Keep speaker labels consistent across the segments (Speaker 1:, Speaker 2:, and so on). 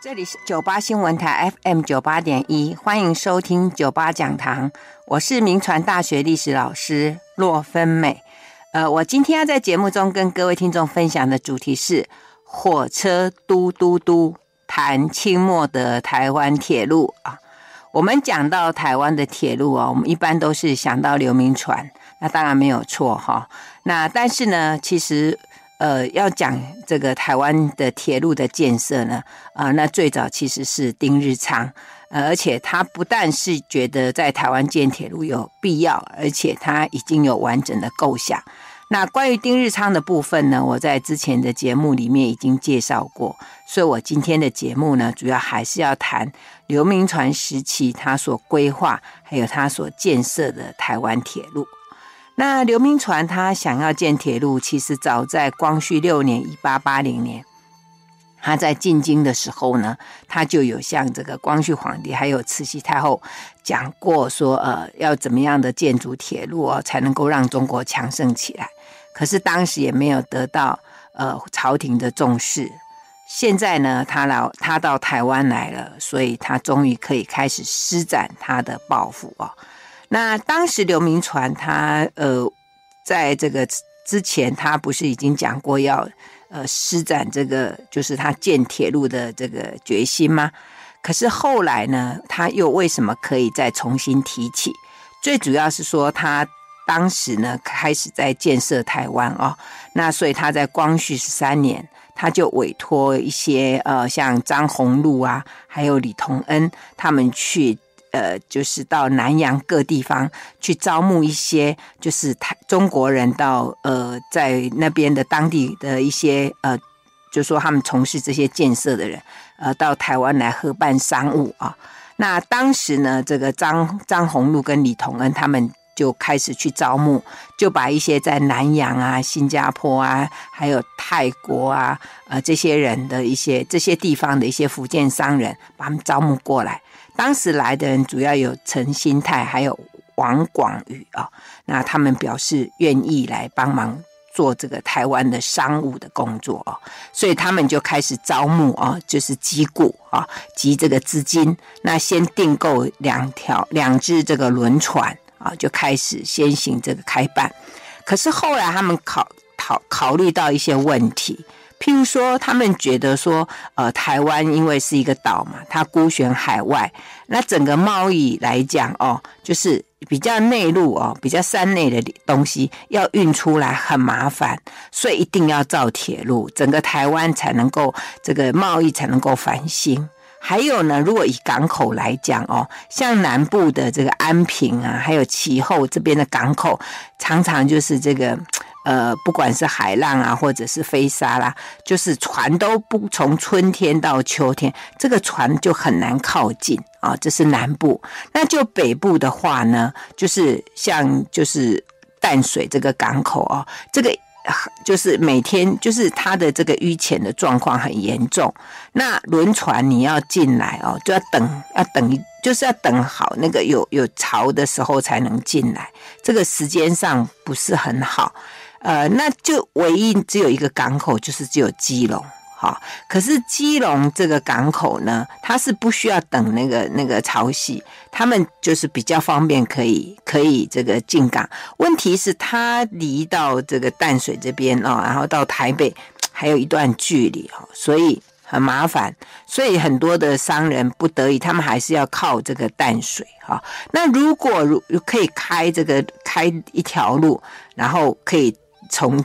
Speaker 1: 这里是九八新闻台 FM 九八点一，欢迎收听九八讲堂，我是铭传大学历史老师骆芬美。呃，我今天要在节目中跟各位听众分享的主题是火车嘟嘟嘟，谈清末的台湾铁路啊。我们讲到台湾的铁路啊，我们一般都是想到刘铭传，那当然没有错哈。那但是呢，其实。呃，要讲这个台湾的铁路的建设呢，啊、那最早其实是丁日昌，呃，而且他不但是觉得在台湾建铁路有必要，而且他已经有完整的构想。那关于丁日昌的部分呢，我在之前的节目里面已经介绍过，所以我今天的节目呢，主要还是要谈刘铭传时期他所规划还有他所建设的台湾铁路。那刘铭传他想要建铁路，其实早在光绪六年（一八八零年），他在进京的时候呢，他就有向这个光绪皇帝还有慈禧太后讲过，说呃要怎么样的建筑铁路哦，才能够让中国强盛起来。可是当时也没有得到呃朝廷的重视。现在呢，他来他到台湾来了，所以他终于可以开始施展他的抱负哦。那当时刘铭传他呃，在这个之前，他不是已经讲过要呃施展这个就是他建铁路的这个决心吗？可是后来呢，他又为什么可以再重新提起？最主要是说他当时呢开始在建设台湾哦，那所以他在光绪十三年，他就委托一些呃像张宏禄啊，还有李同恩他们去。呃，就是到南洋各地方去招募一些，就是台中国人到呃，在那边的当地的一些呃，就说他们从事这些建设的人，呃，到台湾来合办商务啊。那当时呢，这个张张宏禄跟李同恩他们就开始去招募，就把一些在南洋啊、新加坡啊，还有泰国啊，呃，这些人的一些这些地方的一些福建商人，把他们招募过来。当时来的人主要有陈新泰，还有王广宇啊，那他们表示愿意来帮忙做这个台湾的商务的工作哦，所以他们就开始招募啊，就是集股啊，集这个资金，那先订购两条两只这个轮船啊，就开始先行这个开办。可是后来他们考考考虑到一些问题。譬如说，他们觉得说，呃，台湾因为是一个岛嘛，它孤悬海外，那整个贸易来讲哦，就是比较内陆哦，比较山内的东西要运出来很麻烦，所以一定要造铁路，整个台湾才能够这个贸易才能够繁兴。还有呢，如果以港口来讲哦，像南部的这个安平啊，还有其后这边的港口，常常就是这个。呃，不管是海浪啊，或者是飞沙啦，就是船都不从春天到秋天，这个船就很难靠近啊。这是南部，那就北部的话呢，就是像就是淡水这个港口啊，这个就是每天就是它的这个淤浅的状况很严重。那轮船你要进来哦，就要等，要等，就是要等好那个有有潮的时候才能进来，这个时间上不是很好。呃，那就唯一只有一个港口，就是只有基隆，哈。可是基隆这个港口呢，它是不需要等那个那个潮汐，他们就是比较方便，可以可以这个进港。问题是它离到这个淡水这边哦，然后到台北还有一段距离哈，所以很麻烦。所以很多的商人不得已，他们还是要靠这个淡水哈。那如果如可以开这个开一条路，然后可以。从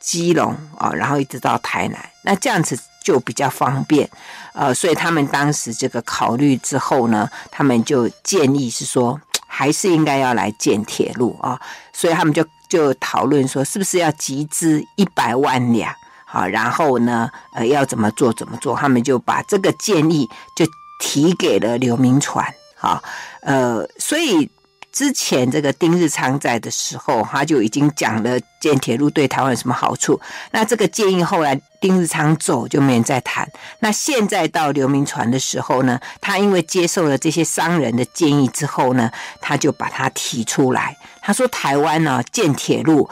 Speaker 1: 基隆啊，然后一直到台南，那这样子就比较方便，呃，所以他们当时这个考虑之后呢，他们就建议是说，还是应该要来建铁路啊，所以他们就就讨论说，是不是要集资一百万两，好，然后呢，呃，要怎么做怎么做，他们就把这个建议就提给了刘铭传，好，呃，所以。之前这个丁日昌在的时候，他就已经讲了建铁路对台湾有什么好处。那这个建议后来丁日昌走就没人再谈。那现在到刘铭传的时候呢，他因为接受了这些商人的建议之后呢，他就把它提出来。他说台湾呢建铁路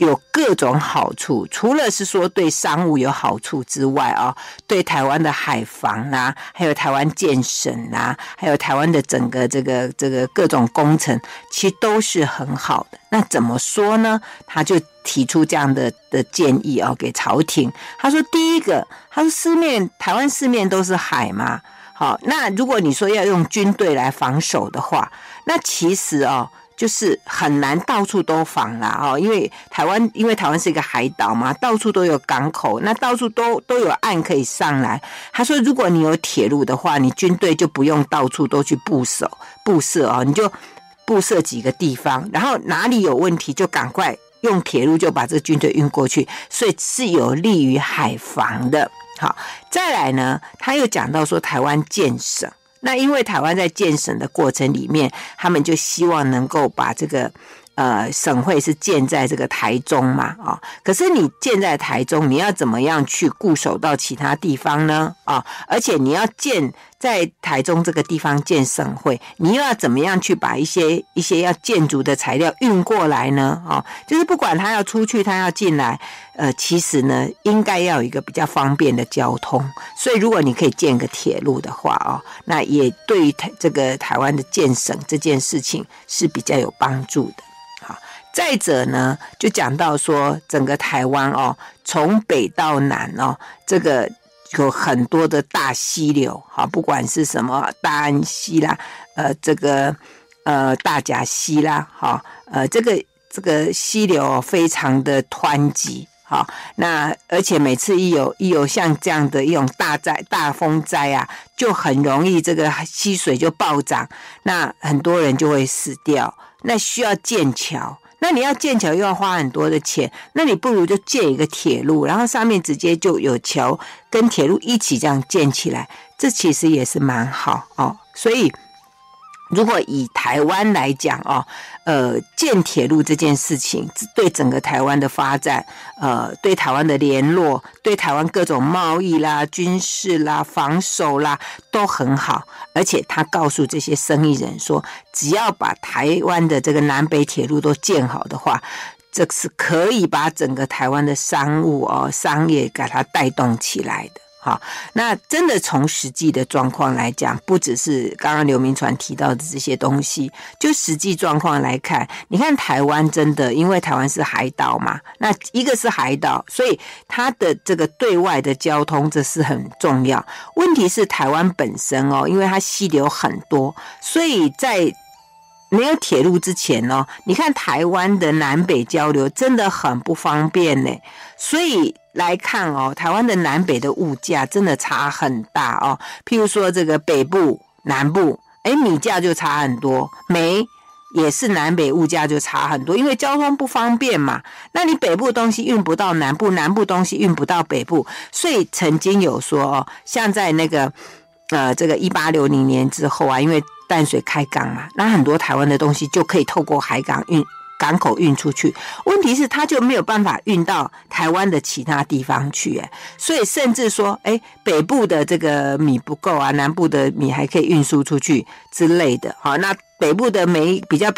Speaker 1: 有各种好处，除了是说对商务有好处之外啊，对台湾的海防啦，还有台湾建省啦，还有台湾的整个这个这个各种工程，其实都是很好的。那怎么说呢？他就提出这样的的建议啊，给朝廷。他说，第一个，他说四面台湾四面都是海嘛，好，那如果你说要用军队来防守的话，那其实哦。就是很难到处都防啦，哦，因为台湾，因为台湾是一个海岛嘛，到处都有港口，那到处都都有岸可以上来。他说，如果你有铁路的话，你军队就不用到处都去布守布设哦，你就布设几个地方，然后哪里有问题就赶快用铁路就把这个军队运过去，所以是有利于海防的。好，再来呢，他又讲到说台湾建省。那因为台湾在建省的过程里面，他们就希望能够把这个呃省会是建在这个台中嘛，啊、哦，可是你建在台中，你要怎么样去固守到其他地方呢？啊、哦，而且你要建。在台中这个地方建省会，你又要怎么样去把一些一些要建筑的材料运过来呢？哦，就是不管他要出去，他要进来，呃，其实呢，应该要有一个比较方便的交通。所以，如果你可以建个铁路的话，哦，那也对于台这个台湾的建省这件事情是比较有帮助的。再者呢，就讲到说整个台湾哦，从北到南哦，这个。有很多的大溪流，哈，不管是什么大安溪啦，呃，这个呃大甲溪啦，哈，呃，这个这个溪流非常的湍急，哈，那而且每次一有一有像这样的一种大灾大风灾啊，就很容易这个溪水就暴涨，那很多人就会死掉，那需要建桥。那你要建桥又要花很多的钱，那你不如就建一个铁路，然后上面直接就有桥跟铁路一起这样建起来，这其实也是蛮好哦。所以。如果以台湾来讲哦，呃，建铁路这件事情对整个台湾的发展，呃，对台湾的联络，对台湾各种贸易啦、军事啦、防守啦都很好。而且他告诉这些生意人说，只要把台湾的这个南北铁路都建好的话，这是可以把整个台湾的商务哦、商业给它带动起来的。好，那真的从实际的状况来讲，不只是刚刚刘铭传提到的这些东西，就实际状况来看，你看台湾真的，因为台湾是海岛嘛，那一个是海岛，所以它的这个对外的交通这是很重要。问题是台湾本身哦，因为它溪流很多，所以在没有铁路之前哦，你看台湾的南北交流真的很不方便呢，所以。来看哦，台湾的南北的物价真的差很大哦。譬如说这个北部、南部，诶，米价就差很多，煤也是南北物价就差很多，因为交通不方便嘛。那你北部东西运不到南部，南部东西运不到北部，所以曾经有说哦，像在那个呃这个一八六零年之后啊，因为淡水开港嘛，那很多台湾的东西就可以透过海港运。港口运出去，问题是它就没有办法运到台湾的其他地方去，哎，所以甚至说，哎，北部的这个米不够啊，南部的米还可以运输出去之类的，好，那北部的煤比较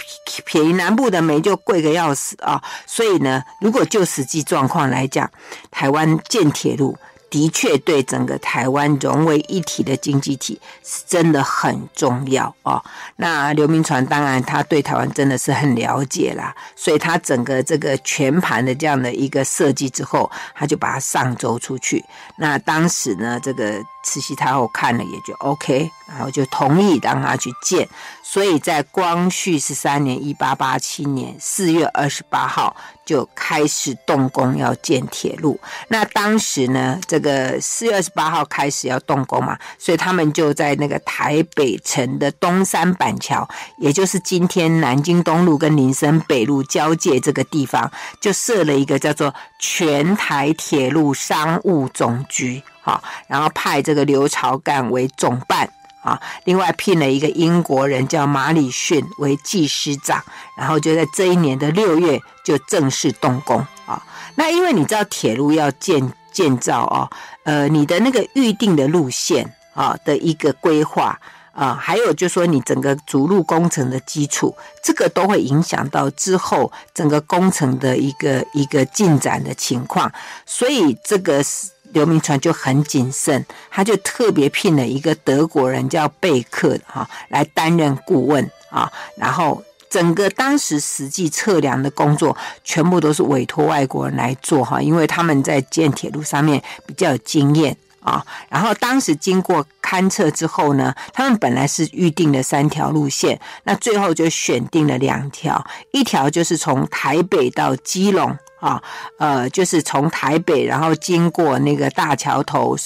Speaker 1: 便宜，南部的煤就贵个要死啊，所以呢，如果就实际状况来讲，台湾建铁路。的确，对整个台湾融为一体的经济体是真的很重要哦。那刘铭传当然他对台湾真的是很了解啦，所以他整个这个全盘的这样的一个设计之后，他就把它上周出去。那当时呢，这个。慈禧太后看了也就 OK，然后就同意让他去建，所以在光绪十三年（一八八七年）四月二十八号就开始动工要建铁路。那当时呢，这个四月二十八号开始要动工嘛，所以他们就在那个台北城的东山板桥，也就是今天南京东路跟林森北路交界这个地方，就设了一个叫做全台铁路商务总局。好，然后派这个刘朝干为总办啊，另外聘了一个英国人叫马礼逊为技师长，然后就在这一年的六月就正式动工啊。那因为你知道铁路要建建造哦，呃，你的那个预定的路线啊的一个规划，啊，还有就是说你整个筑路工程的基础，这个都会影响到之后整个工程的一个一个进展的情况，所以这个是刘铭传就很谨慎，他就特别聘了一个德国人叫贝克哈来担任顾问啊，然后整个当时实际测量的工作全部都是委托外国人来做哈，因为他们在建铁路上面比较有经验。啊，然后当时经过勘测之后呢，他们本来是预定了三条路线，那最后就选定了两条，一条就是从台北到基隆啊，呃，就是从台北然后经过那个大桥头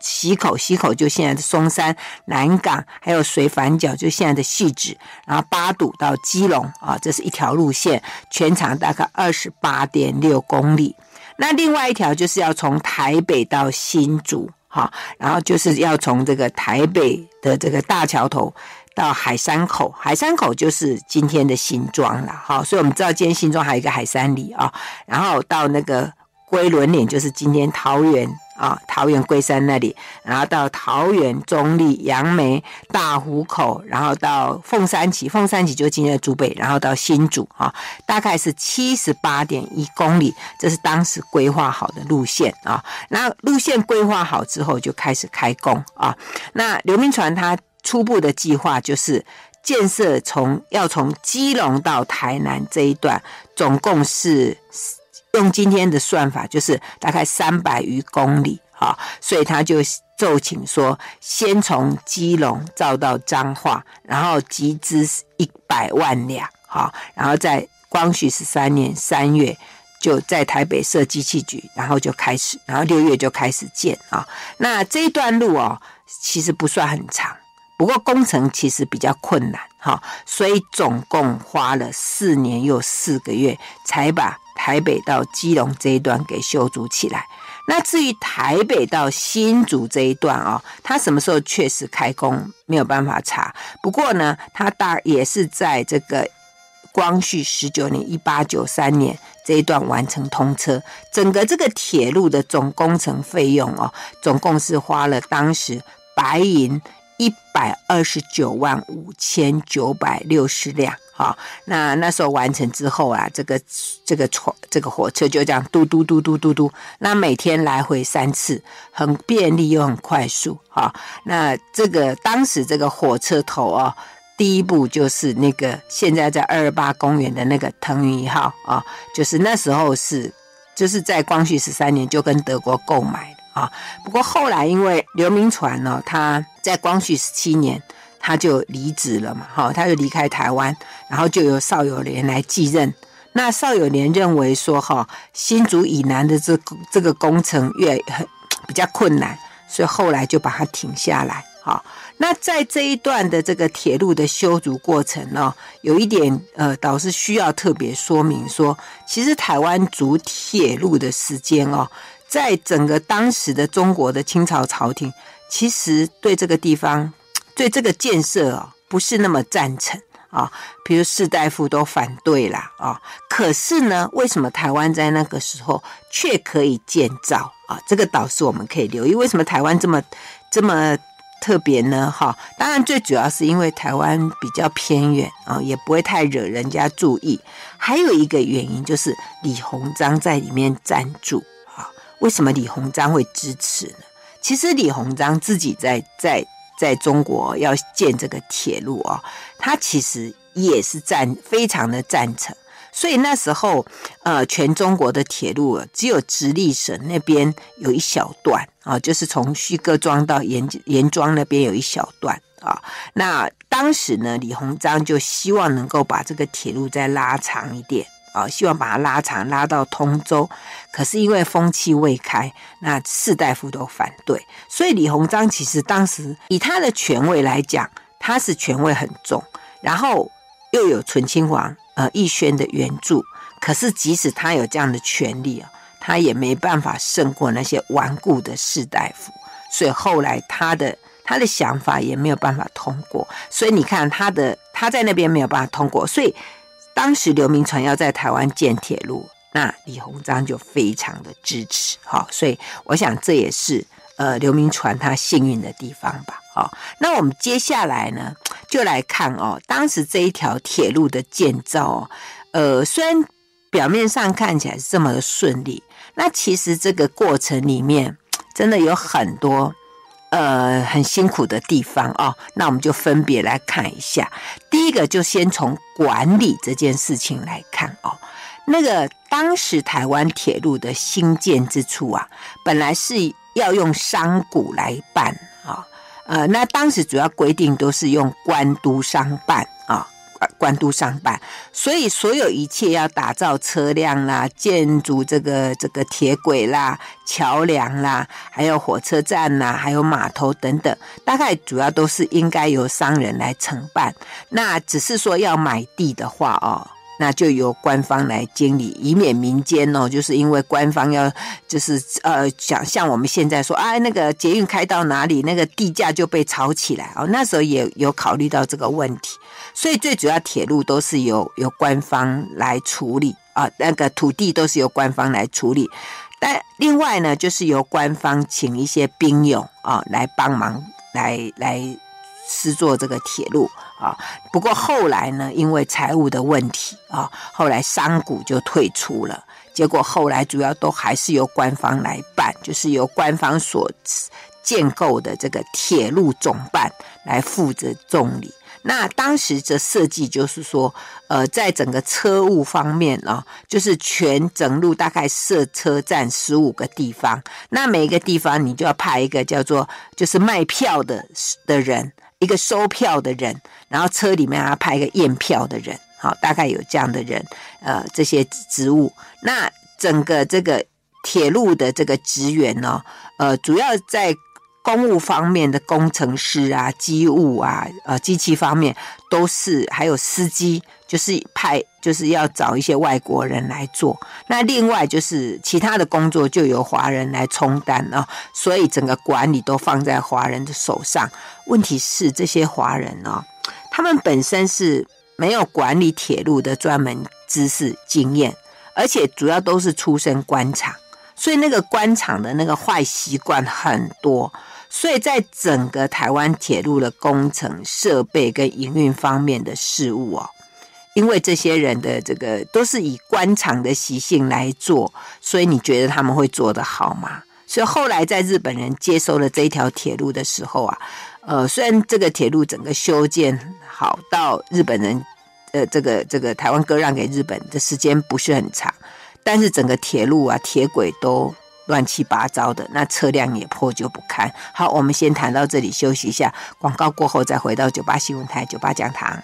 Speaker 1: 溪口，溪口就现在的松山南港，还有水反角就现在的汐止，然后八堵到基隆啊，这是一条路线，全长大概二十八点六公里。那另外一条就是要从台北到新竹。好，然后就是要从这个台北的这个大桥头到海山口，海山口就是今天的新庄了。好，所以我们知道今天新庄还有一个海山里啊，然后到那个龟仑岭，就是今天桃园。啊，桃园龟山那里，然后到桃园中坜、杨梅、大湖口，然后到凤山崎，凤山崎就今天的竹北，然后到新竹啊，大概是七十八点一公里，这是当时规划好的路线啊。那路线规划好之后，就开始开工啊。那刘铭传他初步的计划就是建设从要从基隆到台南这一段，总共是。用今天的算法，就是大概三百余公里，哈，所以他就奏请说，先从基隆造到彰化，然后集资一百万两，哈，然后在光绪十三年三月就在台北设机器局，然后就开始，然后六月就开始建啊。那这一段路哦，其实不算很长，不过工程其实比较困难，哈，所以总共花了四年又四个月才把。台北到基隆这一段给修筑起来，那至于台北到新竹这一段哦，它什么时候确实开工没有办法查。不过呢，它大也是在这个光绪十九年（一八九三年）这一段完成通车。整个这个铁路的总工程费用哦，总共是花了当时白银一百二十九万五千九百六十两。好，那那时候完成之后啊，这个这个船这个火车就这样嘟嘟嘟嘟嘟嘟，那每天来回三次，很便利又很快速。哈，那这个当时这个火车头哦，第一步就是那个现在在二二八公园的那个腾云一号啊，就是那时候是就是在光绪十三年就跟德国购买啊。不过后来因为刘铭传呢，他在光绪十七年。他就离职了嘛，哈，他就离开台湾，然后就由邵友莲来继任。那邵友莲认为说，哈，新竹以南的这这个工程越很比较困难，所以后来就把它停下来。哈，那在这一段的这个铁路的修筑过程呢，有一点呃，倒是需要特别说明说，其实台湾筑铁路的时间哦，在整个当时的中国的清朝朝廷，其实对这个地方。对这个建设啊，不是那么赞成啊，比如士大夫都反对啦啊。可是呢，为什么台湾在那个时候却可以建造啊？这个倒是我们可以留意。为什么台湾这么这么特别呢？哈，当然最主要是因为台湾比较偏远啊，也不会太惹人家注意。还有一个原因就是李鸿章在里面暂住。为什么李鸿章会支持呢？其实李鸿章自己在在。在中国要建这个铁路啊，他其实也是赞非常的赞成，所以那时候呃，全中国的铁路只有直隶省那边有一小段啊，就是从徐各庄到严严庄那边有一小段啊。那当时呢，李鸿章就希望能够把这个铁路再拉长一点。啊，希望把它拉长，拉到通州，可是因为风气未开，那士大夫都反对，所以李鸿章其实当时以他的权位来讲，他是权位很重，然后又有醇亲王呃奕轩的援助，可是即使他有这样的权力啊，他也没办法胜过那些顽固的士大夫，所以后来他的他的想法也没有办法通过，所以你看他的他在那边没有办法通过，所以。当时刘铭传要在台湾建铁路，那李鸿章就非常的支持，哈，所以我想这也是呃刘铭传他幸运的地方吧。哦，那我们接下来呢，就来看哦，当时这一条铁路的建造哦，呃，虽然表面上看起来是这么的顺利，那其实这个过程里面真的有很多呃很辛苦的地方哦。那我们就分别来看一下，第一个就先从管理这件事情来看哦。那个当时台湾铁路的兴建之初啊，本来是要用商股来办啊，呃，那当时主要规定都是用官督商办啊，官督商办，所以所有一切要打造车辆啦、建筑这个这个铁轨啦、桥梁啦，还有火车站呐，还有码头等等，大概主要都是应该由商人来承办。那只是说要买地的话哦。那就由官方来经理，以免民间哦，就是因为官方要就是呃，想像我们现在说啊，那个捷运开到哪里，那个地价就被炒起来哦。那时候也有考虑到这个问题，所以最主要铁路都是由由官方来处理啊，那个土地都是由官方来处理。但另外呢，就是由官方请一些兵勇啊来帮忙来来。施作这个铁路啊，不过后来呢，因为财务的问题啊，后来商股就退出了。结果后来主要都还是由官方来办，就是由官方所建构的这个铁路总办来负责重理。那当时的设计就是说，呃，在整个车务方面啊，就是全整路大概设车站十五个地方，那每一个地方你就要派一个叫做就是卖票的的人。一个收票的人，然后车里面还要派一个验票的人，好，大概有这样的人，呃，这些职务。那整个这个铁路的这个职员呢，呃，主要在公务方面的工程师啊、机务啊、呃，机器方面都是，还有司机。就是派，就是要找一些外国人来做。那另外就是其他的工作就由华人来充当啊，所以整个管理都放在华人的手上。问题是这些华人呢，他们本身是没有管理铁路的专门知识经验，而且主要都是出身官场，所以那个官场的那个坏习惯很多。所以在整个台湾铁路的工程设备跟营运方面的事务哦。因为这些人的这个都是以官场的习性来做，所以你觉得他们会做得好吗？所以后来在日本人接收了这一条铁路的时候啊，呃，虽然这个铁路整个修建好到日本人，呃，这个这个台湾割让给日本的时间不是很长，但是整个铁路啊铁轨都乱七八糟的，那车辆也破旧不堪。好，我们先谈到这里，休息一下，广告过后再回到九八新闻台九八讲堂。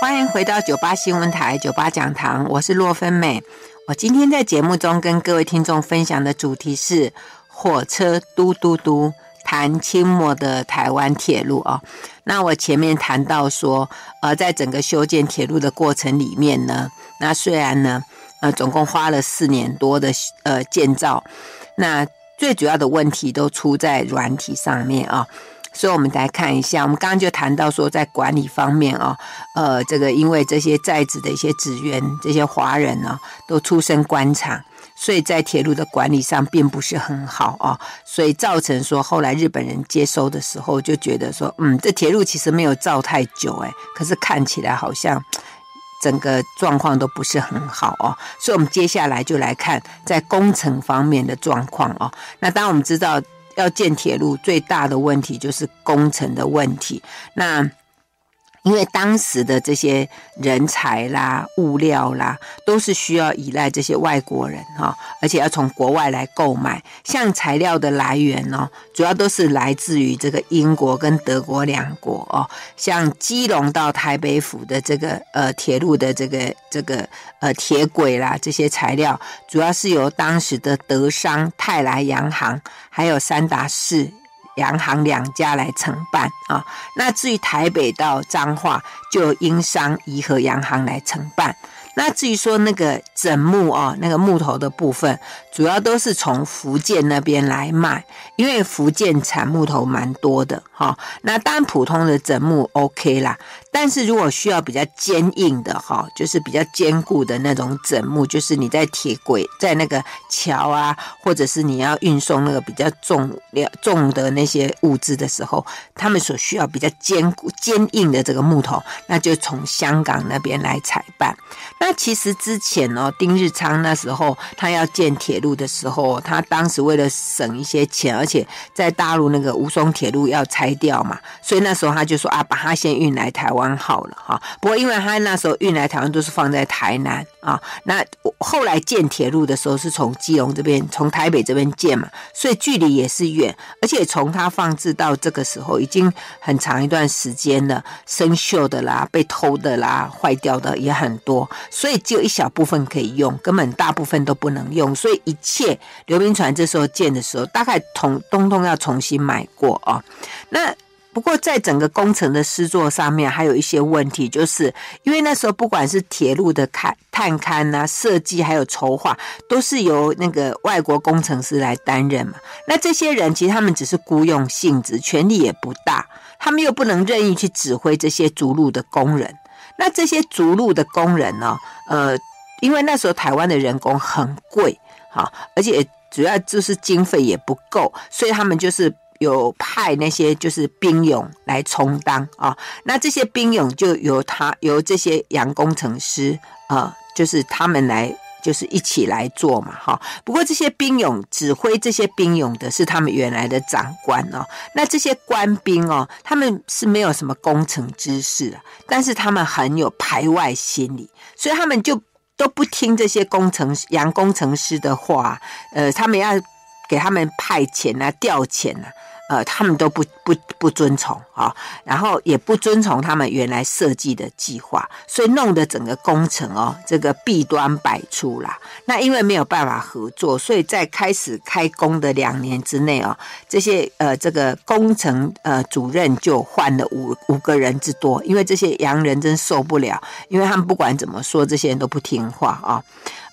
Speaker 1: 欢迎回到九八新闻台九八讲堂，我是洛芬美。我今天在节目中跟各位听众分享的主题是火车嘟嘟嘟，谈清末的台湾铁路啊。那我前面谈到说，呃，在整个修建铁路的过程里面呢，那虽然呢，呃，总共花了四年多的呃建造，那最主要的问题都出在软体上面啊。所以，我们来看一下，我们刚刚就谈到说，在管理方面啊，呃，这个因为这些在职的一些职员，这些华人呢，都出身官场，所以在铁路的管理上并不是很好啊，所以造成说后来日本人接收的时候就觉得说，嗯，这铁路其实没有造太久，哎，可是看起来好像整个状况都不是很好哦。所以，我们接下来就来看在工程方面的状况哦。那当我们知道。要建铁路最大的问题就是工程的问题。那因为当时的这些人才啦、物料啦，都是需要依赖这些外国人哈，而且要从国外来购买。像材料的来源哦，主要都是来自于这个英国跟德国两国哦。像基隆到台北府的这个呃铁路的这个这个呃铁轨啦，这些材料主要是由当时的德商泰来洋行还有三达士。洋行两家来承办啊，那至于台北到彰化，就由英商怡和洋行来承办。那至于说那个枕木哦，那个木头的部分，主要都是从福建那边来卖，因为福建产木头蛮多的哈。那当然普通的枕木 OK 啦，但是如果需要比较坚硬的哈，就是比较坚固的那种枕木，就是你在铁轨在那个桥啊，或者是你要运送那个比较重量重的那些物资的时候，他们所需要比较坚固坚硬的这个木头，那就从香港那边来采办。那其实之前哦，丁日昌那时候他要建铁路的时候，他当时为了省一些钱，而且在大陆那个吴淞铁路要拆掉嘛，所以那时候他就说啊，把它先运来台湾好了哈。不过因为他那时候运来台湾都是放在台南啊，那后来建铁路的时候是从基隆这边、从台北这边建嘛，所以距离也是远，而且从它放置到这个时候已经很长一段时间了，生锈的啦、被偷的啦、坏掉的也很多，所以只有一小部分可以用，根本大部分都不能用，所以一切刘铭传这时候建的时候，大概统东东要重新买过啊，那。不过，在整个工程的施作上面，还有一些问题，就是因为那时候不管是铁路的勘探勘啊、设计，还有筹划，都是由那个外国工程师来担任嘛。那这些人其实他们只是雇佣性质，权力也不大，他们又不能任意去指挥这些逐路的工人。那这些逐路的工人呢，呃，因为那时候台湾的人工很贵，哈，而且主要就是经费也不够，所以他们就是。有派那些就是兵勇来充当啊，那这些兵勇就由他由这些洋工程师啊，就是他们来就是一起来做嘛，哈。不过这些兵勇指挥这些兵勇的是他们原来的长官哦，那这些官兵哦，他们是没有什么工程知识，但是他们很有排外心理，所以他们就都不听这些工程洋工程师的话，呃，他们要给他们派遣啊，调遣啊。呃，他们都不不不遵从啊，然后也不遵从他们原来设计的计划，所以弄得整个工程哦，这个弊端百出啦。那因为没有办法合作，所以在开始开工的两年之内哦，这些呃这个工程呃主任就换了五五个人之多，因为这些洋人真受不了，因为他们不管怎么说，这些人都不听话啊。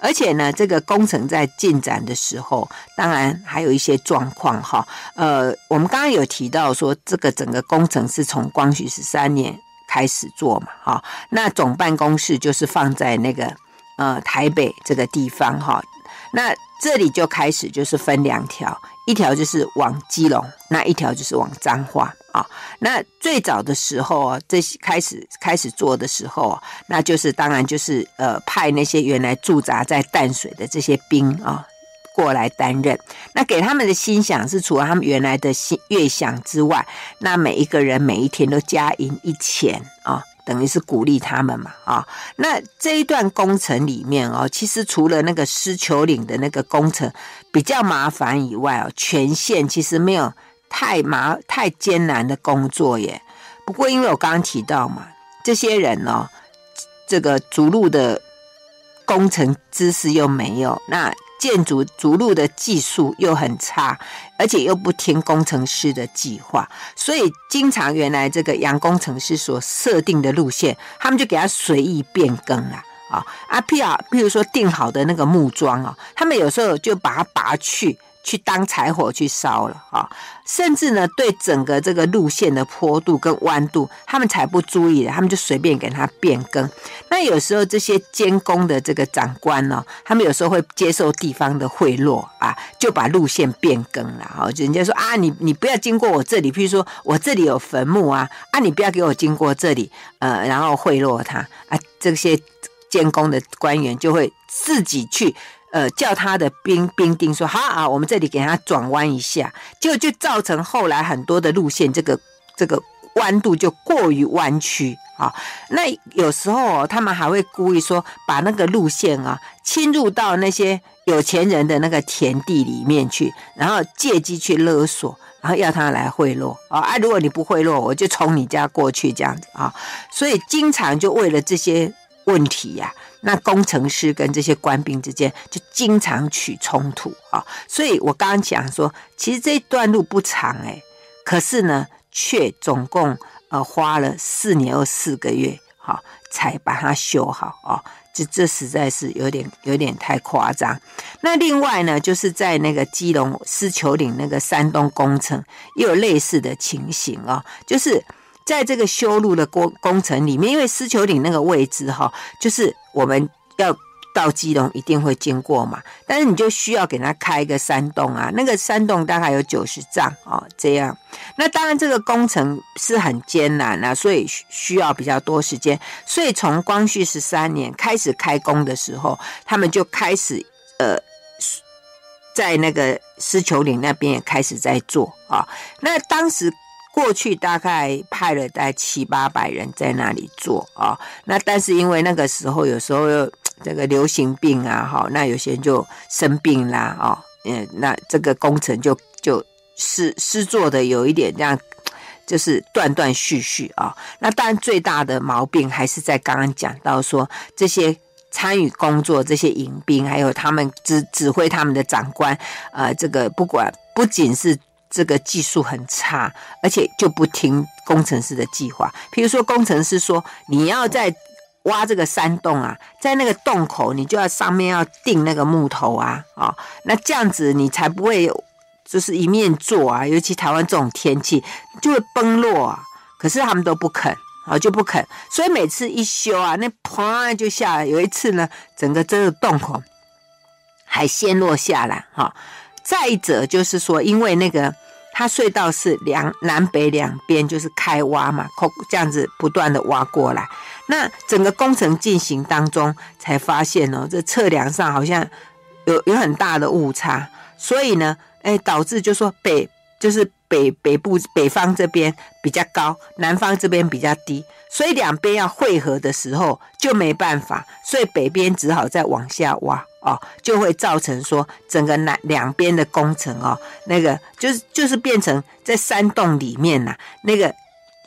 Speaker 1: 而且呢，这个工程在进展的时候，当然还有一些状况哈。呃，我们刚刚有提到说，这个整个工程是从光绪十三年开始做嘛，哈。那总办公室就是放在那个呃台北这个地方哈。那这里就开始就是分两条，一条就是往基隆，那一条就是往彰化。啊，那最早的时候啊，这些开始开始做的时候，那就是当然就是呃派那些原来驻扎在淡水的这些兵啊过来担任。那给他们的薪饷是除了他们原来的心月饷之外，那每一个人每一天都加银一钱啊，等于是鼓励他们嘛啊。那这一段工程里面哦，其实除了那个狮球岭的那个工程比较麻烦以外哦，全线其实没有。太麻太艰难的工作耶。不过因为我刚刚提到嘛，这些人、哦，这个逐路的工程知识又没有，那建筑筑路的技术又很差，而且又不听工程师的计划，所以经常原来这个洋工程师所设定的路线，他们就给他随意变更了啊啊！譬如譬如说定好的那个木桩啊，他们有时候就把它拔去。去当柴火去烧了啊！甚至呢，对整个这个路线的坡度跟弯度，他们才不注意的，他们就随便给他变更。那有时候这些监工的这个长官呢，他们有时候会接受地方的贿赂啊，就把路线变更了啊。人家说啊，你你不要经过我这里，譬如说我这里有坟墓啊，啊，你不要给我经过这里，呃，然后贿赂他啊，这些监工的官员就会自己去。呃，叫他的兵兵丁说好啊，我们这里给他转弯一下，就就造成后来很多的路线这个这个弯度就过于弯曲啊。那有时候他们还会故意说把那个路线啊侵入到那些有钱人的那个田地里面去，然后借机去勒索，然后要他来贿赂啊啊！如果你不贿赂，我就从你家过去这样子啊。所以经常就为了这些问题呀、那工程师跟这些官兵之间就经常起冲突啊，所以我刚刚讲说，其实这段路不长诶，可是呢，却总共呃花了四年又四个月，哈，才把它修好啊，这这实在是有点有点太夸张。那另外呢，就是在那个基隆狮球岭那个山东工程，也有类似的情形啊，就是。在这个修路的工工程里面，因为狮球岭那个位置哈，就是我们要。到基隆一定会经过嘛，但是你就需要给它开一个山洞啊，那个山洞大概有九十丈哦，这样。那当然这个工程是很艰难啊，所以需要比较多时间。所以从光绪十三年开始开工的时候，他们就开始呃，在那个狮球岭那边也开始在做啊。那当时过去大概派了大概七八百人在那里做啊，那但是因为那个时候有时候又。这个流行病啊，哈，那有些人就生病啦，哦，嗯，那这个工程就就施施作的有一点这样，就是断断续续啊。那当然最大的毛病还是在刚刚讲到说，这些参与工作这些营兵，还有他们指指挥他们的长官，呃，这个不管不仅是这个技术很差，而且就不听工程师的计划。譬如说，工程师说你要在挖这个山洞啊，在那个洞口，你就要上面要钉那个木头啊，啊、哦，那这样子你才不会就是一面做啊，尤其台湾这种天气就会崩落啊。可是他们都不肯啊、就不肯，所以每次一修啊，那砰就下来。有一次呢，整个这个洞口还陷落下来哈、再者就是说，因为那个。它隧道是两南北两边就是开挖嘛，这样子不断的挖过来。那整个工程进行当中，才发现哦，这测量上好像有有很大的误差，所以呢，哎，导致就说北就是北北部北方这边比较高，南方这边比较低，所以两边要汇合的时候就没办法，所以北边只好再往下挖。哦，就会造成说整个南两边的工程哦，那个就是就是变成在山洞里面呐、那个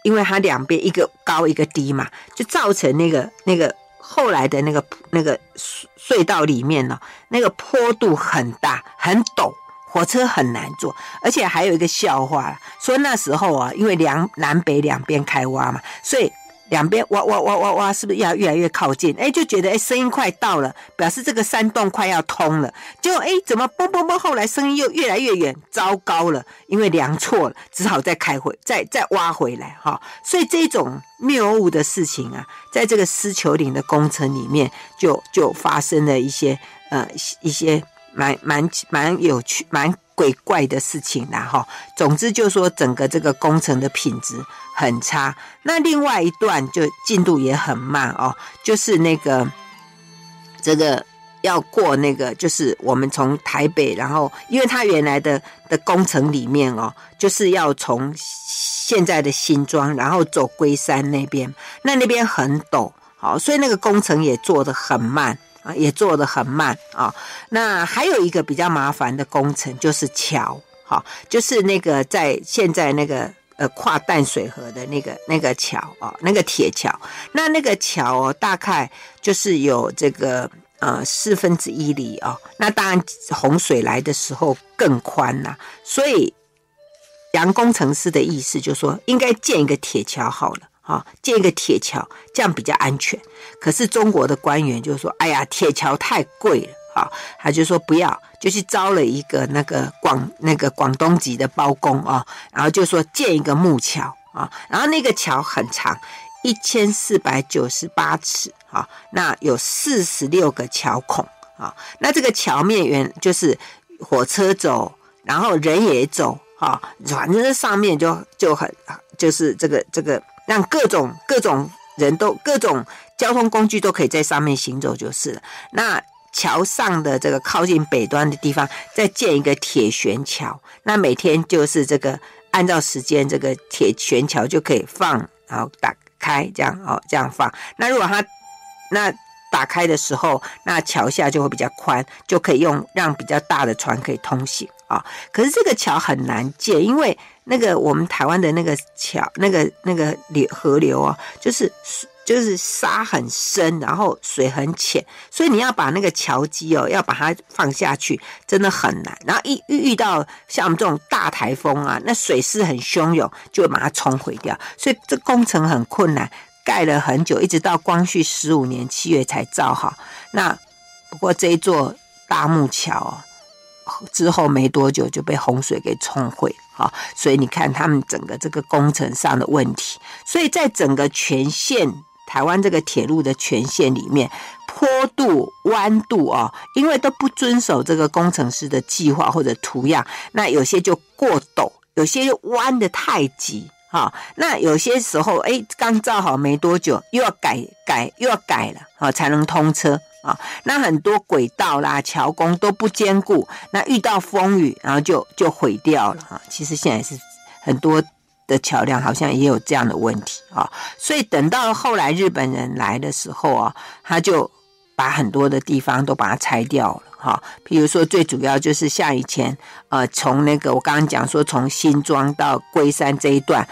Speaker 1: 因为它两边一个高一个低嘛，就造成那个那个后来的那个那个隧道里面呢、哦，那个坡度很大很陡，火车很难坐，而且还有一个笑话，说那时候啊，因为两南北两边开挖嘛，所以。两边挖挖挖挖挖，是不是要越来越靠近？哎，就觉得哎，声音快到了，表示这个山洞快要通了。结果哎，怎么嘣嘣嘣？后来声音又越来越远，糟糕了，因为量错了，只好再开回，再再挖回来哈。所以这种谬误的事情啊，在这个狮球岭的工程里面就，就就发生了一些呃一些蛮蛮蛮有趣蛮。鬼怪的事情啦，哈。总之就说，整个这个工程的品质很差。那另外一段就进度也很慢哦，就是那个这个要过那个，就是我们从台北，然后因为它原来的的工程里面哦，就是要从现在的新庄，然后走龟山那边，那那边很陡，好，所以那个工程也做得很慢。啊，也做得很慢啊。那还有一个比较麻烦的工程就是桥，好，就是那个在现在那个呃跨淡水河的那个那个桥啊，那个铁桥。那那个桥哦，大概就是有这个呃四分之一里哦。那当然洪水来的时候更宽呐。所以杨工程师的意思就是说，应该建一个铁桥好了。啊，建一个铁桥，这样比较安全。可是中国的官员就说：“哎呀，铁桥太贵了。”啊，他就说不要，就去招了一个那个广那个广东籍的包工啊，然后就说建一个木桥啊，然后那个桥很长，一千四百九十八尺啊，那有四十六个桥孔啊，那这个桥面原就是火车走，然后人也走啊，反正上面就就很就是这个这个。让各种各种人都各种交通工具都可以在上面行走就是了。那桥上的这个靠近北端的地方再建一个铁悬桥，那每天就是这个按照时间，这个铁悬桥就可以放，然后打开这样哦，这样放。那如果它那打开的时候，那桥下就会比较宽，就可以用让比较大的船可以通行啊、可是这个桥很难建，因为。那个我们台湾的那个桥，那个那个流河流啊，就是就是沙很深，然后水很浅，所以你要把那个桥基哦，要把它放下去，真的很难。然后一遇到像我们这种大台风啊，那水势很汹涌，就会把它冲毁掉。所以这工程很困难，盖了很久，一直到光绪十五年七月才造好。那不过这一座大木桥，之后没多久就被洪水给冲毁，哈，所以你看他们整个这个工程上的问题，所以在整个全线台湾这个铁路的全线里面，坡度、弯度哦，因为都不遵守这个工程师的计划或者图样，那有些就过陡，有些又弯得太急。好，那有些时候，哎，刚造好没多久，又要改改，又要改了，好才能通车啊。那很多轨道啦、桥工都不坚固，那遇到风雨，然后就就毁掉了啊。其实现在是很多的桥梁好像也有这样的问题啊。所以等到后来日本人来的时候啊，他就把很多的地方都把它拆掉了。哈，譬如说最主要就是像以前，呃，从那个我刚刚讲说，从新庄到龟山这一段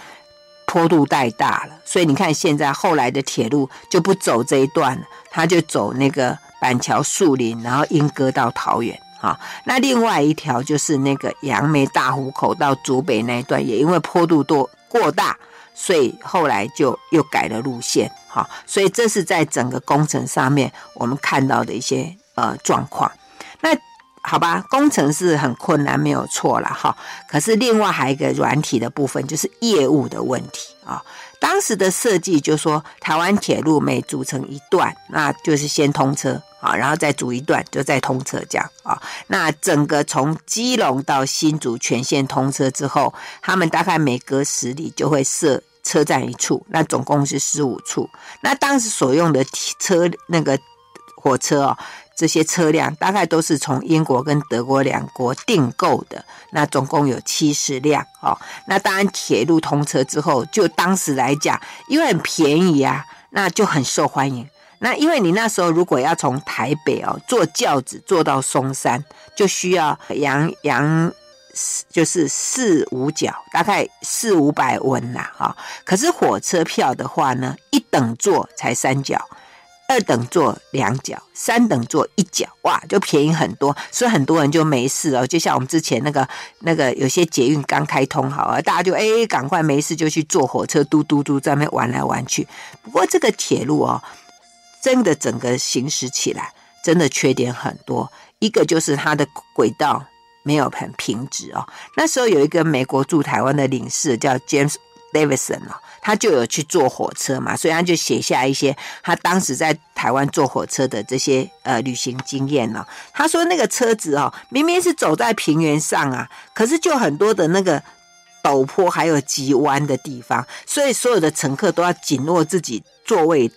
Speaker 1: 坡度太大了，所以你看现在后来的铁路就不走这一段了，他就走那个板桥树林，然后莺歌到桃园。好，那另外一条就是那个杨梅大湖口到竹北那一段，也因为坡度多过大，所以后来就又改了路线。哈，所以这是在整个工程上面我们看到的一些呃状况。那好吧，工程是很困难，没有错了哈。可是另外还有一个软体的部分，就是业务的问题啊。当时的设计就说，台湾铁路每组成一段，那就是先通车啊，然后再组一段，就再通车这样啊。那整个从基隆到新竹全线通车之后，他们大概每隔十里就会设车站一处，那总共是十五处。那当时所用的车那个火车哦。这些车辆大概都是从英国跟德国两国订购的，那总共有七十辆哦。那当然，铁路通车之后，就当时来讲，因为很便宜啊，那就很受欢迎。那因为你那时候如果要从台北哦坐轿子坐到松山，就需要洋洋就是四五角，大概四五百文呐哈。可是火车票的话呢，一等座才三角。二等座两角，三等座一角，哇，就便宜很多，所以很多人就没事哦。就像我们之前那个那个有些捷运刚开通好啊，大家就哎赶快没事就去坐火车，嘟嘟嘟在那边玩来玩去。不过这个铁路哦，真的整个行驶起来真的缺点很多，一个就是它的轨道没有很平直哦。那时候有一个美国驻台湾的领事叫 James Davidson 哦。他就有去坐火车嘛，所以他就写下一些他当时在台湾坐火车的这些呃旅行经验了。他说那个车子哦，明明是走在平原上啊，可是就很多的那个陡坡还有急弯的地方，所以所有的乘客都要紧握自己座位、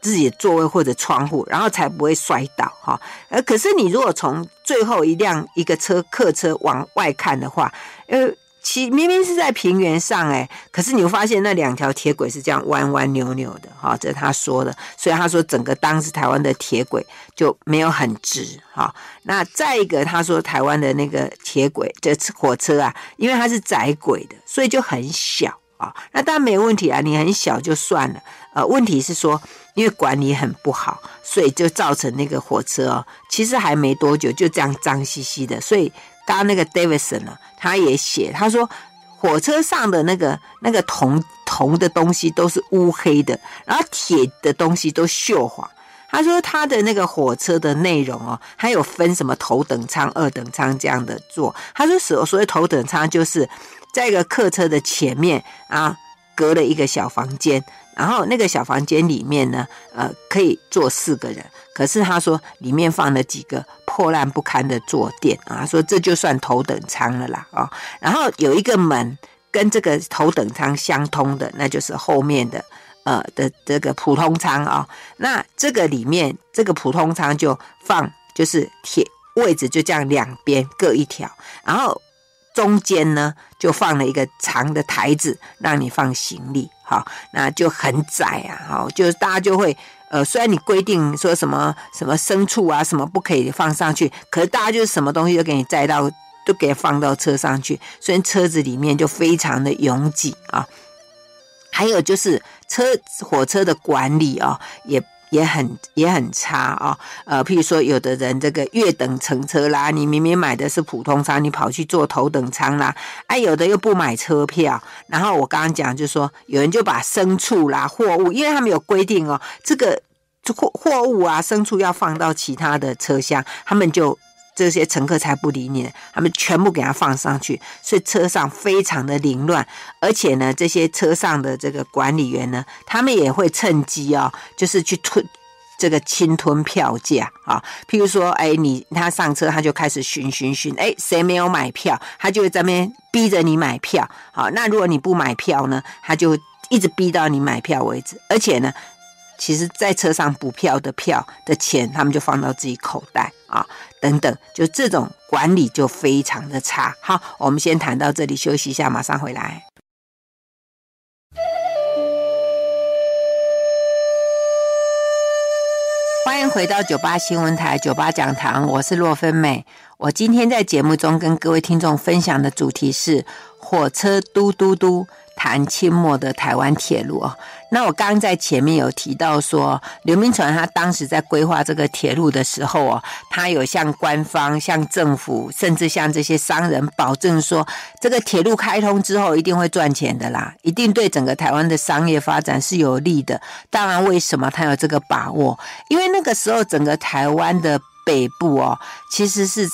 Speaker 1: 自己的座位或者窗户，然后才不会摔倒哈。呃，可是你如果从最后一辆一个车客车往外看的话，呃。其明明是在平原上哎，可是你会发现那两条铁轨是这样弯弯扭扭的哈，这是他说的。所以他说整个当时台湾的铁轨就没有很直哈。那再一个他说台湾的那个铁轨这火车啊，因为它是窄轨的，所以就很小啊。那当然没问题啊，你很小就算了。呃，问题是说因为管理很不好，所以就造成那个火车哦，其实还没多久就这样脏兮兮的，所以。刚刚那个 Davidson 呢，他也写，他说火车上的那个那个铜铜的东西都是乌黑的，然后铁的东西都锈黄。他说他的那个火车的内容哦，还有分什么头等舱、二等舱这样的坐。他说所所谓头等舱就是在一个客车的前面啊，隔了一个小房间。然后那个小房间里面呢，呃，可以坐四个人。可是他说里面放了几个破烂不堪的坐垫啊，说这就算头等舱了啦啊。然后有一个门跟这个头等舱相通的，那就是后面的呃的这个普通舱啊。那这个里面这个普通舱就放就是铁位置就这样两边各一条，然后。中间呢，就放了一个长的台子，让你放行李，好，那就很窄啊，好，就是大家就会，呃，虽然你规定说什么什么牲畜啊，什么不可以放上去，可是大家就是什么东西都给你载到，都给放到车上去，所以车子里面就非常的拥挤啊。还有就是车火车的管理啊，也。也很也很差啊、哦，呃，譬如说，有的人这个月等乘车啦，你明明买的是普通舱，你跑去坐头等舱啦，哎，有的又不买车票，然后我刚刚讲就是说，有人就把牲畜啦、货物，因为他们有规定哦，这个货货物啊、牲畜要放到其他的车厢，他们就这些乘客才不理你，他们全部给他放上去，所以车上非常的凌乱，而且呢，这些车上的这个管理员呢，他们也会趁机啊、哦，就是去吞这个侵吞票价啊，譬如说，哎，你他上车，他就开始寻寻寻，哎，谁没有买票，他就会在那边逼着你买票，好，那如果你不买票呢，他就一直逼到你买票为止，而且呢。其实，在车上补票的票的钱，他们就放到自己口袋啊，等等，就这种管理就非常的差。好，我们先谈到这里，休息一下，马上回来。欢迎回到九八新闻台九八讲堂，我是洛芬美。我今天在节目中跟各位听众分享的主题是火车嘟嘟嘟。谈清末的台湾铁路哦，那我刚刚在前面有提到说，刘铭传他当时在规划这个铁路的时候哦，他有向官方、向政府，甚至向这些商人保证说，这个铁路开通之后一定会赚钱的啦，一定对整个台湾的商业发展是有利的。当然，为什么他有这个把握？因为那个时候整个台湾的北部哦，其实是。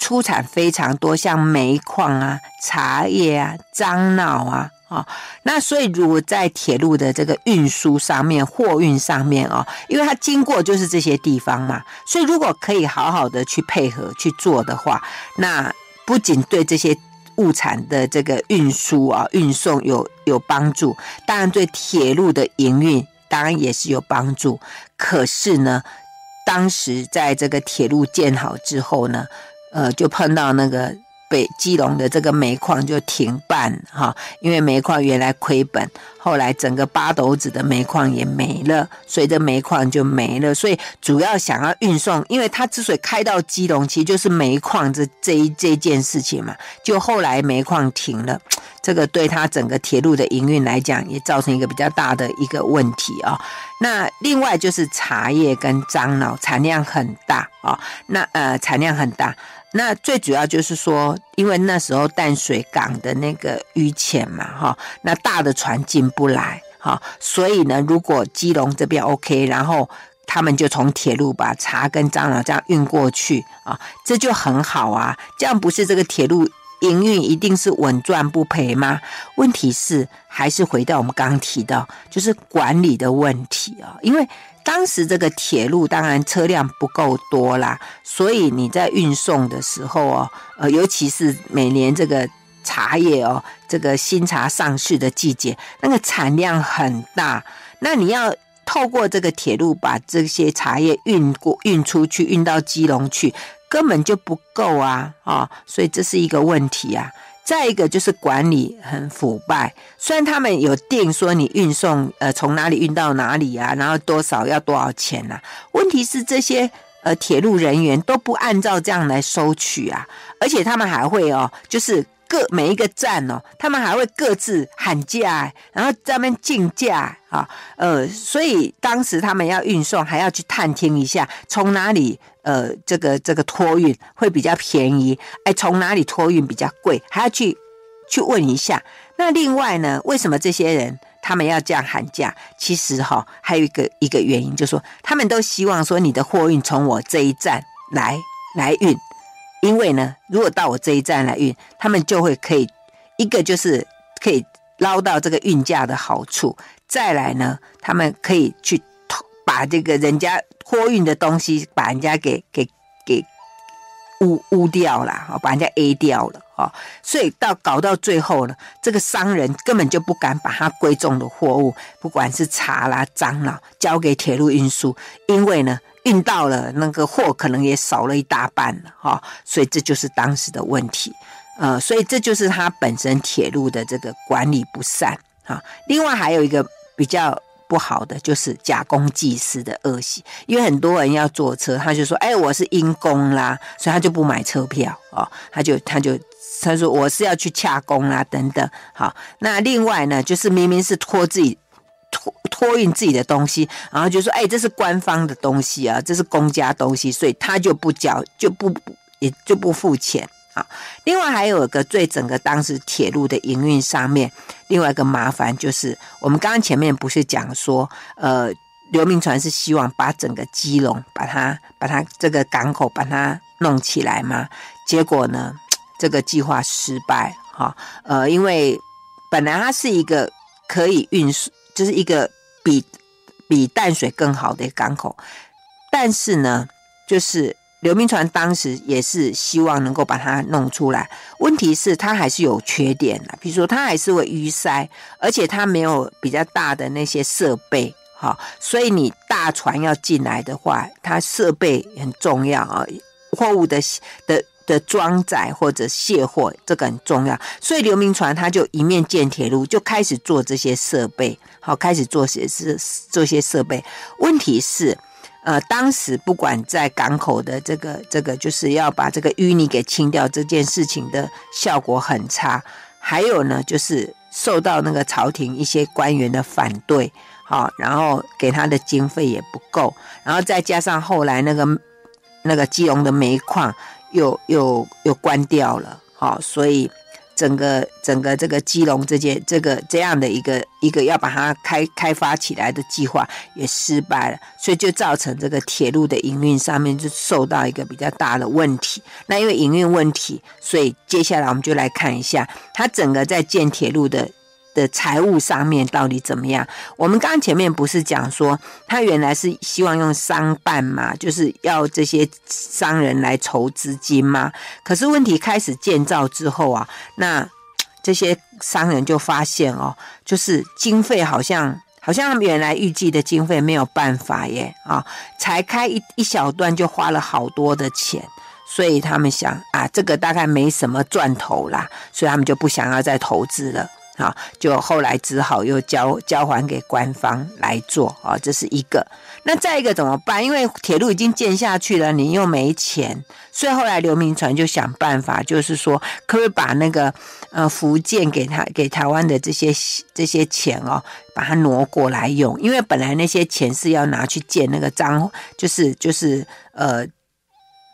Speaker 1: 出产非常多，像煤矿啊、茶叶啊、樟脑啊，啊、那所以如果在铁路的这个运输上面、货运上面哦，因为它经过就是这些地方嘛，所以如果可以好好的去配合去做的话，那不仅对这些物产的这个运输啊、运送有有帮助，当然对铁路的营运当然也是有帮助。可是呢，当时在这个铁路建好之后呢，呃，就碰到那个北基隆的这个煤矿就停办哈，因为煤矿原来亏本，后来整个八斗子的煤矿也没了，随着煤矿就没了，所以主要想要运送，因为它之所以开到基隆，其实就是煤矿这这一这件事情嘛。就后来煤矿停了，这个对它整个铁路的营运来讲，也造成一个比较大的一个问题啊。那另外就是茶叶跟樟脑产量很大啊，那呃产量很大。那最主要就是说，因为那时候淡水港的那个淤浅嘛，哈，那大的船进不来，哈，所以呢，如果基隆这边 OK，然后他们就从铁路把茶跟樟脑这样运过去啊，这就很好啊，这样不是这个铁路营运一定是稳赚不赔吗？问题是还是回到我们刚提到，就是管理的问题啊，因为。当时这个铁路当然车辆不够多啦，所以你在运送的时候哦，呃，尤其是每年这个茶叶哦，这个新茶上市的季节，那个产量很大，那你要透过这个铁路把这些茶叶运过、运出去、运到基隆去，根本就不够啊，啊，所以这是一个问题啊。再一个就是管理很腐败，虽然他们有定说你运送呃从哪里运到哪里啊，然后多少要多少钱呐、啊，问题是这些呃铁路人员都不按照这样来收取啊，而且他们还会哦，就是。各每一个站哦，他们还会各自喊价，然后在那边竞价啊，呃，所以当时他们要运送，还要去探听一下从哪里呃这个这个托运会比较便宜，哎，从哪里托运比较贵，还要去去问一下。那另外呢，为什么这些人他们要这样喊价？其实哈、还有一个一个原因，就是说他们都希望说你的货运从我这一站来来运。因为呢，如果到我这一站来运，他们就会可以，一个就是可以捞到这个运价的好处，再来呢，他们可以去把这个人家托运的东西，把人家给给给污污掉了，把人家 A 掉了啊，所以到搞到最后呢，这个商人根本就不敢把他贵重的货物，不管是茶啦、樟脑，交给铁路运输，因为呢。运到了那个货，可能也少了一大半了哈，所以这就是当时的问题，呃，所以这就是他本身铁路的这个管理不善啊。另外还有一个比较不好的，就是假公济私的恶习，因为很多人要坐车，他就说，哎，我是因公啦，所以他就不买车票哦，他就他就他说我是要去洽公啦等等。好，那另外呢，就是明明是托自己。托托运自己的东西，然后就说：“哎，这是官方的东西啊，这是公家东西，所以他就不缴，就不也就不付钱啊。”另外还有一个最整个当时铁路的营运上面，另外一个麻烦就是，我们刚刚前面不是讲说，呃，刘铭传是希望把整个基隆把它把它这个港口把它弄起来吗？结果呢，这个计划失败。哈，呃，因为本来它是一个可以运输，就是一个比比淡水更好的港口，但是呢，就是刘铭传当时也是希望能够把它弄出来。问题是它还是有缺点的，比如说它还是会淤塞，而且它没有比较大的那些设备。好，所以你大船要进来的话，它设备很重要啊，货物的的的装载或者卸货，这个很重要。所以刘铭传他就一面建铁路，就开始做这些设备，好，开始做些是做些设备。问题是，呃，当时不管在港口的这个这个，就是要把这个淤泥给清掉，这件事情的效果很差。还有呢，就是受到那个朝廷一些官员的反对。好，然后给他的经费也不够，然后再加上后来那个那个基隆的煤矿又又又关掉了，好，所以整个整个这个基隆这件这个这样的一个一个要把它开开发起来的计划也失败了，所以就造成这个铁路的营运上面就受到一个比较大的问题。那因为营运问题，所以接下来我们就来看一下它整个在建铁路的。的财务上面到底怎么样？我们刚前面不是讲说，他原来是希望用商办嘛，就是要这些商人来筹资金嘛。可是问题开始建造之后啊，那这些商人就发现哦，就是经费好像好像原来预计的经费没有办法耶啊，才开一一小段就花了好多的钱，所以他们想啊，这个大概没什么赚头啦，所以他们就不想要再投资了。啊，就后来只好又交交还给官方来做啊，这是一个。那再一个怎么办？因为铁路已经建下去了，你又没钱，所以后来刘铭传就想办法，就是说可不可以把那个呃福建给他给台湾的这些这些钱哦，把它挪过来用，因为本来那些钱是要拿去建那个彰，就是就是呃。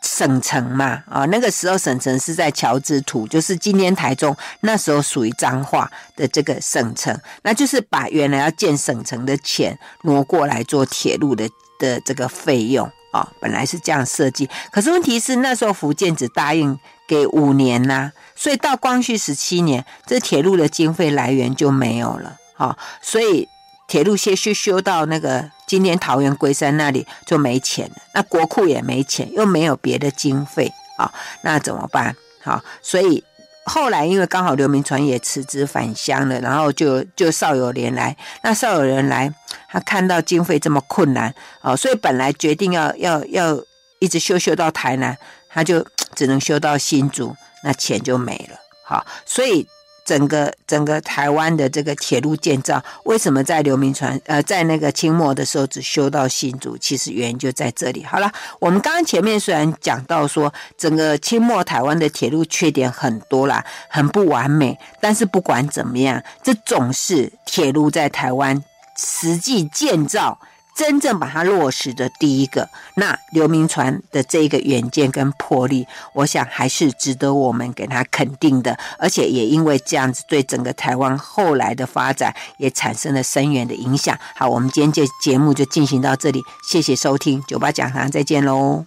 Speaker 1: 省城嘛，啊，那个时候省城是在乔治土，就是今天台中那时候属于彰化的这个省城，那就是把原来要建省城的钱挪过来做铁路的的这个费用啊，本来是这样设计，可是问题是那时候福建只答应给五年呐、所以到光绪十七年，这铁路的经费来源就没有了，啊，所以。铁路先修修到那个今天桃园龟山那里就没钱了，那国库也没钱，又没有别的经费啊，那怎么办？好，所以后来因为刚好刘铭传也辞职返乡了，然后就就邵友莲来，那邵友莲来，他看到经费这么困难啊，所以本来决定要要要一直修修到台南，他就只能修到新竹，那钱就没了。好，所以。整个整个台湾的这个铁路建造，为什么在刘铭传呃在那个清末的时候只修到新竹？其实原因就在这里。好了，我们刚刚前面虽然讲到说整个清末台湾的铁路缺点很多啦，很不完美，但是不管怎么样，这总是铁路在台湾实际建造。真正把它落实的第一个，那刘铭传的这个远见跟魄力，我想还是值得我们给他肯定的。而且也因为这样子，对整个台湾后来的发展也产生了深远的影响。好，我们今天这节目就进行到这里，谢谢收听九八讲堂，再见喽。